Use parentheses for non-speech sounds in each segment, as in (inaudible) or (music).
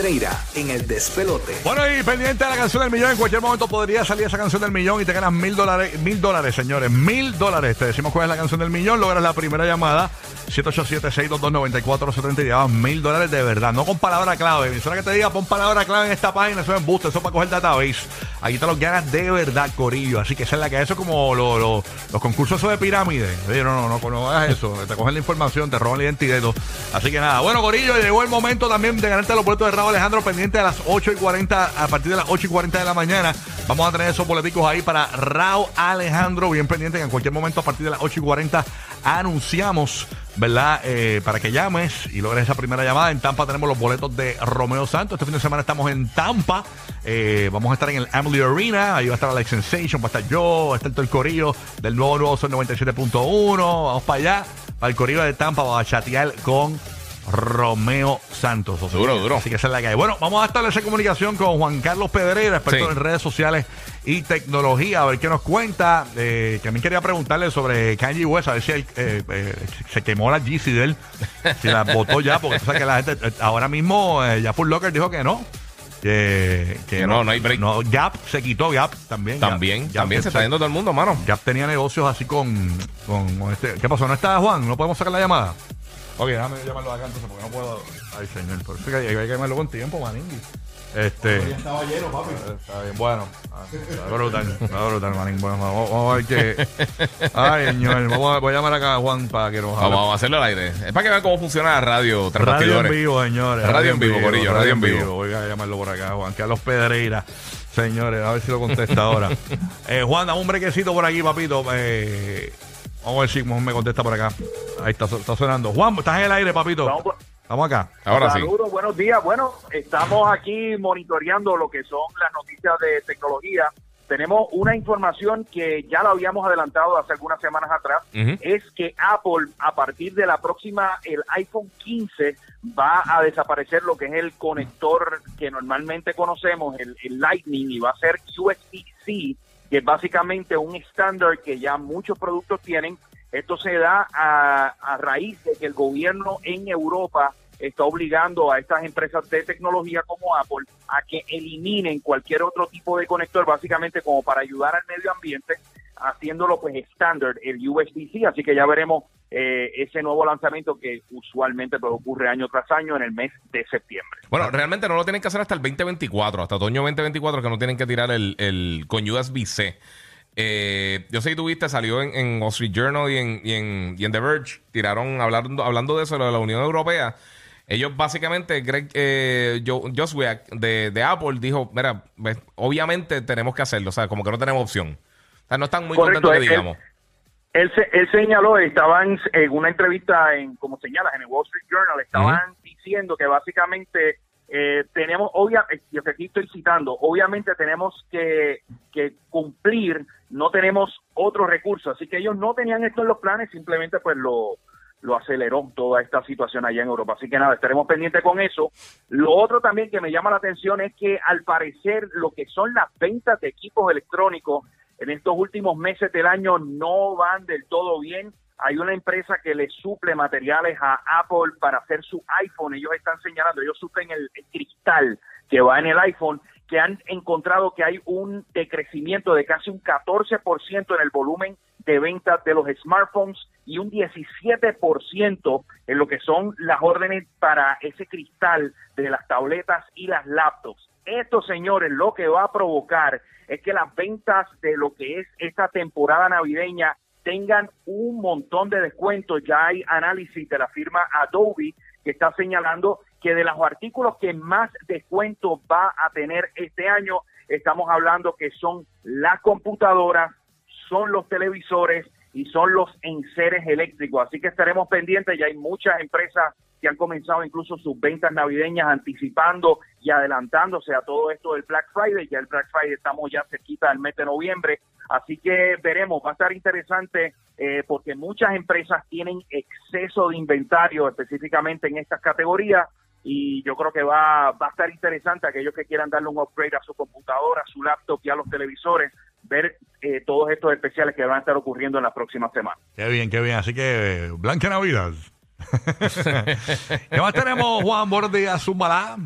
Pedreira en el despelote. Bueno, y pendiente de la canción del millón, en cualquier momento podría salir esa canción del millón y te ganas mil dólares, mil dólares, señores, mil dólares. Te decimos cuál es la canción del millón, logras la primera llamada, 787-622-9470 y llevas mil dólares de verdad, no con palabra clave. Emisora que te diga, pon palabra clave en esta página, eso es embuste, eso es para coger database. Aquí te los ganas de verdad, Corillo. Así que esa es la que eso es como lo- lo- los concursos de pirámide. No, no, no, no hagas eso. Te cogen la información, te roban la identidad. Así que nada, bueno, Corillo, llegó el momento también de ganarte los boletos de Alejandro pendiente a las 8 y 40, a partir de las 8 y 40 de la mañana. Vamos a tener esos boleticos ahí para Raúl Alejandro, bien pendiente en cualquier momento a partir de las 8 y 40 anunciamos, ¿verdad? Eh, para que llames y logres esa primera llamada. En Tampa tenemos los boletos de Romeo Santos. Este fin de semana estamos en Tampa. Eh, vamos a estar en el Amalie Arena. Ahí va a estar Alex Sensation, va a estar yo, va a estar todo el corillo del nuevo Nuevo Sol 97.1. Vamos para allá, para el corillo de Tampa, vamos a chatear con Romeo Santos. O sea, Duro, duro. Así que esa es la que hay. Bueno, vamos a establecer comunicación con Juan Carlos Pedreira, experto Sí. en redes sociales y tecnología. A ver qué nos cuenta. Eh, también quería preguntarle sobre Kanye West, a ver si él, eh, eh, se quemó la GC de él, si la votó ya, porque que la gente, eh, ahora mismo, eh, ya Full Locker dijo que no. Que, que Que no, no hay break. No, Gap se quitó, Gap también. Gap- También, Gap también se está yendo todo el mundo, mano. Gap tenía negocios así con, con, con este. ¿Qué pasó? ¿No está Juan? ¿No podemos sacar la llamada? Ok, déjame llamarlo acá entonces porque no puedo. Ay, señor, por eso que hay, hay que llamarlo con tiempo, maningui. Este. Estaba lleno, papi. Está bien, bueno. Ah, Está brutal, está brutal, manín. Bueno, vamos, vamos a ver qué. Ay, señor, vamos a, voy a llamar acá a Juan para que nos hable. Vamos, vamos a hacerlo al aire. Es para que vean cómo funciona la radio. Radio en vivo, señores. Radio en vivo, Corillo, radio en vivo. Voy a llamarlo por acá, Juan Carlos Pedreira. Señores, a ver si lo contesta ahora. (laughs) eh, Juan, dame un brequecito por aquí, papito. Eh, vamos a ver si me contesta por acá. Ahí está, está sonando. Juan, estás en el aire, papito. Vamos por- Estamos acá. Ahora sí. Saludos, buenos días. Bueno, estamos aquí monitoreando lo que son las noticias de tecnología. Tenemos una información que ya la habíamos adelantado hace algunas semanas atrás, Ujú. es que Apple a partir de la próxima, el iPhone 15 va a desaparecer lo que es el conector que normalmente conocemos, el, el Lightning, y va a ser USB-C, que es básicamente un estándar que ya muchos productos tienen. Esto se da a, a raíz de que el gobierno en Europa está obligando a estas empresas de tecnología como Apple a que eliminen cualquier otro tipo de conector, básicamente como para ayudar al medio ambiente, haciéndolo pues estándar, el USB-C. Así que ya veremos eh, ese nuevo lanzamiento que usualmente pues, ocurre año tras año en el mes de septiembre. Bueno, realmente no lo tienen que hacer hasta el 2024, hasta otoño 2024, que no tienen que tirar el, el con USB-C. Eh, yo sé que tuviste, salió en, en Wall Street Journal y en, y en, y en The Verge, tiraron hablando, hablando de eso, lo de la Unión Europea. Ellos básicamente, Greg eh, Jo- Joswiak de, de Apple dijo, mira, obviamente tenemos que hacerlo, o sea, como que no tenemos opción. O sea, no están muy Correcto, contentos que digamos. Él, se- él señaló, estaban en una entrevista, en como señalas, en el Wall Street Journal, estaban diciendo que básicamente eh, tenemos, obvia, eh, y aquí estoy citando, obviamente tenemos que, que cumplir, no tenemos otros recursos, así que ellos no tenían esto en los planes, simplemente pues lo, lo aceleró toda esta situación allá en Europa. Así que nada, estaremos pendientes con eso. Lo otro también que me llama la atención es que al parecer lo que son las ventas de equipos electrónicos en estos últimos meses del año no van del todo bien. Hay una empresa que le suple materiales a Apple para hacer su iPhone. Ellos están señalando, ellos suplen el, el cristal que va en el iPhone, que han encontrado que hay un decrecimiento de casi un 14% en el volumen de ventas de los smartphones y un 17% en lo que son las órdenes para ese cristal de las tabletas y las laptops. Esto, señores, lo que va a provocar es que las ventas de lo que es esta temporada navideña tengan un montón de descuentos. Ya hay análisis de la firma Adobe que está señalando que de los artículos que más descuento va a tener este año, estamos hablando que son las computadoras, son los televisores y son los enseres eléctricos. Así que estaremos pendientes, ya hay muchas empresas que han comenzado incluso sus ventas navideñas anticipando y adelantándose a todo esto del Black Friday. Ya el Black Friday estamos ya cerquita del mes de noviembre, así que veremos, va a estar interesante eh, porque muchas empresas tienen exceso de inventario específicamente en estas categorías y yo creo que va, va a estar interesante aquellos que quieran darle un upgrade a su computadora, a su laptop y a los televisores, ver eh, todos estos especiales que van a estar ocurriendo en las próximas semanas. Qué bien, qué bien. Así que, eh, Blanca Navidad. (laughs) ¿Qué más tenemos, Juan Borde Zumbalá?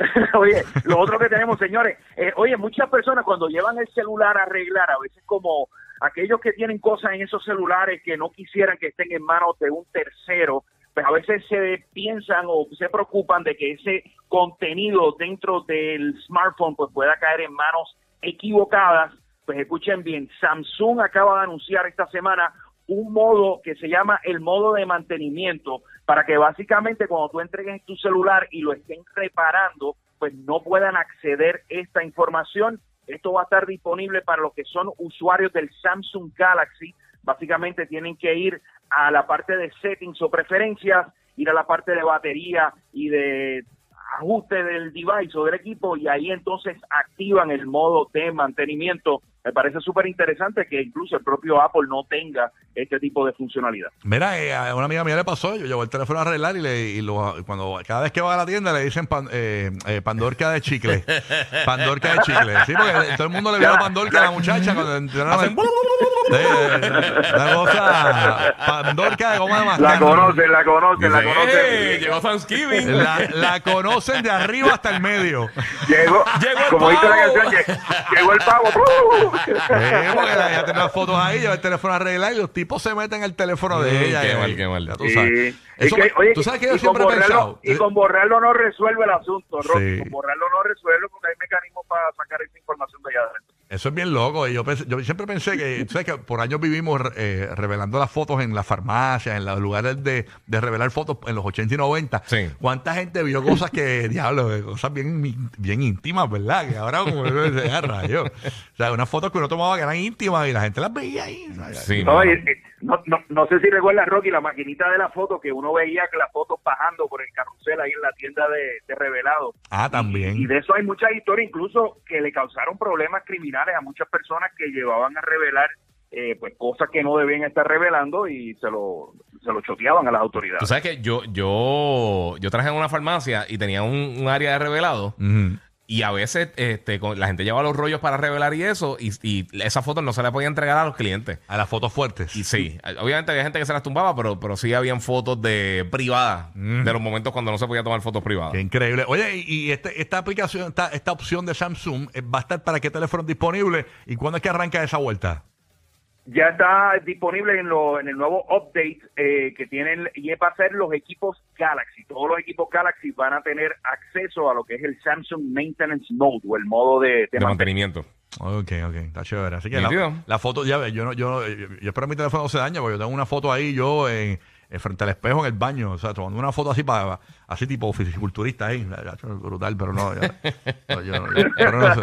(laughs) Oye, lo otro que tenemos, señores, eh, oye, muchas personas cuando llevan el celular a arreglar, a veces como aquellos que tienen cosas en esos celulares que no quisieran que estén en manos de un tercero, pues a veces se piensan o se preocupan de que ese contenido dentro del smartphone pues pueda caer en manos equivocadas. Pues escuchen bien, Samsung acaba de anunciar esta semana un modo que se llama el modo de mantenimiento para que básicamente cuando tú entregues tu celular y lo estén reparando, pues no puedan acceder esta información. Esto va a estar disponible para los que son usuarios del Samsung Galaxy. Básicamente tienen que ir a la parte de settings o preferencias, ir a la parte de batería y de ajuste del device o del equipo y ahí entonces activan el modo de mantenimiento. Me parece súper interesante que incluso el propio Apple no tenga este tipo de funcionalidad. Mira, eh, a una amiga mía le pasó, yo llevo el teléfono a arreglar y, le, y lo, cuando cada vez que va a la tienda le dicen pan- eh, eh, pandorca de chicle. (laughs) pandorca de chicle. Sí, porque todo el mundo le vio la pandorca a la muchacha cuando entraron Hacen Eh, una cosa, pandorca de goma de mascar. La conocen, la conocen, la conocen. "Hey, llegó Thanksgiving. La, la conocen de arriba hasta el medio. Llegó, Llegó el como dice la pavo. canción, lle- llegó el pavo. Eh, porque la- ella tiene las fotos ahí, lleva el teléfono a arreglar y los tipos se meten en el teléfono de ella. qué mal, qué mal. ya tú Sí. sabes. Y Eso que, me- oye, tú sabes que yo y siempre he con borrarlo- pensado. Y con borrarlo no resuelve el asunto, Rocky. Sí. Con borrarlo no resuelve porque hay mecanismos para sacar esa información de allá adentro. Eso es bien loco. Y yo, pensé- yo siempre pensé que, sabes que por años vivimos eh, revelando las fotos en las farmacias, en los lugares de, de revelar fotos en los 80 y 90. Sí. ¿Cuánta gente vio cosas que, (laughs) diablo, eh, cosas bien, bien íntimas, ¿verdad? Que ahora como uno dice, "Ah, rayos". O sea, unas fotos que uno tomaba que eran íntimas y la gente las veía ahí. No, no, y- y- no, no, no sé si recuerdas, Rocky, la maquinita de la foto que uno veía que las fotos bajando por el carrusel ahí en la tienda de, de revelado. Ah, también. Y de eso hay muchas historias, incluso que le causaron problemas criminales a muchas personas que llevaban a revelar eh, pues cosas que no debían estar revelando y se lo, se lo choteaban a las Tú autoridades. sabes que yo, yo, yo trabajé en una farmacia y tenía un, un área de revelado. Y a veces este, con- la gente lleva los rollos para revelar y eso, y, y esas fotos no se le podía entregar a los clientes. A las fotos fuertes. Y sí, obviamente había gente que se las tumbaba, pero, pero sí habían fotos de privadas, de los momentos cuando no se podía tomar fotos privadas. Qué increíble. Oye, y, y este- esta aplicación, esta, esta opción de Samsung, eh, ¿va a estar para qué teléfono disponible? ¿Y cuándo es que arranca esa vuelta? Ya está disponible en, lo, en el nuevo update eh, que tienen y va a ser los equipos Galaxy. Todos los equipos Galaxy van a tener acceso a lo que es el Samsung Maintenance Mode o el modo de, de de mantenimiento. mantenimiento. Ok, ok, está chévere. Así que la, foto, ya ves, yo, no, yo, no- yo, yo espero que mi teléfono no se dañe, porque yo tengo una foto ahí, yo en, en frente al espejo en el baño, o sea, tomando una foto así para, así tipo fisiculturista ahí, brutal, pero no, ya, (laughs) no, yo no- yo- pero no sé.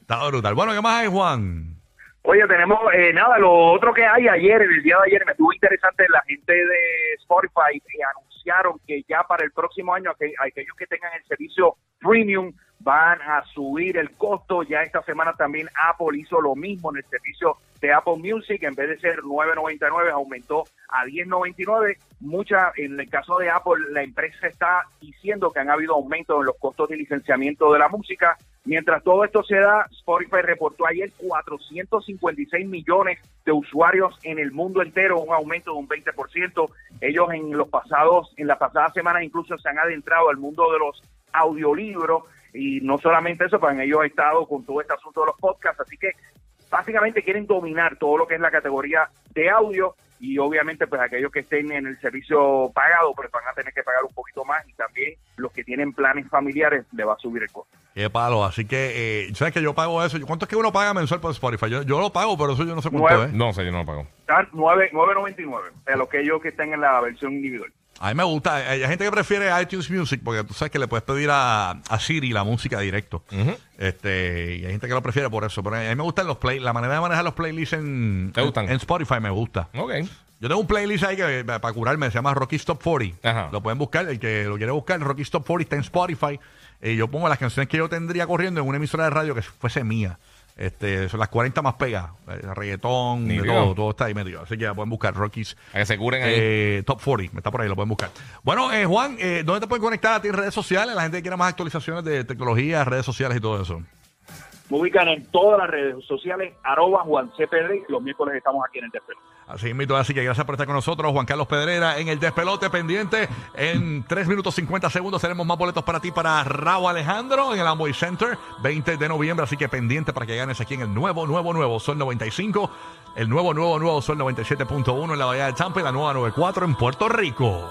está brutal. Bueno, ¿qué más hay, Juan? Oye, tenemos eh, nada, lo otro que hay ayer, el día de ayer, me estuvo interesante, la gente de Spotify eh, anunciaron que ya para el próximo año aqu- aquellos que tengan el servicio premium van a subir el costo. Ya esta semana también Apple hizo lo mismo en el servicio de Apple Music, en vez de ser 9.99 aumentó a 10.99. Mucha, en el caso de Apple, la empresa está diciendo que han habido aumentos en los costos de licenciamiento de la música. Mientras todo esto se da, Spotify reportó ayer 456 millones de usuarios en el mundo entero, un aumento de un 20%. Ellos en los pasados, en las pasadas semanas incluso se han adentrado al mundo de los audiolibros. Y no solamente eso, pues ellos han estado con todo este asunto de los podcasts, así que básicamente quieren dominar todo lo que es la categoría de audio y obviamente pues aquellos que estén en el servicio pagado pues van a tener que pagar un poquito más y también los que tienen planes familiares le va a subir el costo. Qué palo, así que, eh, ¿sabes que yo pago eso? ¿Cuánto es que uno paga mensual por Spotify? Yo, yo lo pago, pero eso yo no sé cuánto Nueve. es. No sé, yo no lo pago. Están 9 9.99 de los que ellos que estén en la versión individual. A mí me gusta. Hay hay gente que prefiere iTunes Music porque tú sabes que le puedes pedir a, a Siri la música directo. este Y hay gente que lo prefiere por eso. Pero a mí me gustan los play, la manera de manejar los playlists en, ¿Te gustan? en, en Spotify me gusta. Ok. Yo tengo un playlist ahí que eh, para curarme se llama Rocky Stop 40. Ajá. Lo pueden buscar, el que lo quiere buscar, Rocky Stop 40 está en Spotify. Y yo pongo las canciones que yo tendría corriendo en una emisora de radio que fuese mía. Este, son las 40 más pegadas. Eh, reggaetón, de todo, todo está ahí metido. Así que la pueden buscar, Rockies A que se curen ahí. eh, Top 40, está por ahí, lo pueden buscar. Bueno, eh, Juan, eh, ¿dónde te pueden conectar a ti en redes sociales? La gente que quiera más actualizaciones de tecnología, redes sociales y todo eso. Me ubican en todas las redes sociales, arroba Juan C. Pedri. Los miércoles estamos aquí en el Despelo. Así mismo, así que gracias por estar con nosotros, Juan Carlos Pedrera, en el despelote pendiente. En 3 minutos 50 segundos tenemos más boletos para ti para Raúl Alejandro en el Amway Center, 20 de noviembre. Así que pendiente para que ganes aquí en el nuevo, nuevo, nuevo Sol 95, el nuevo, nuevo, nuevo Sol 97.1 en la Bahía de Tampa y la nueva 94 en Puerto Rico.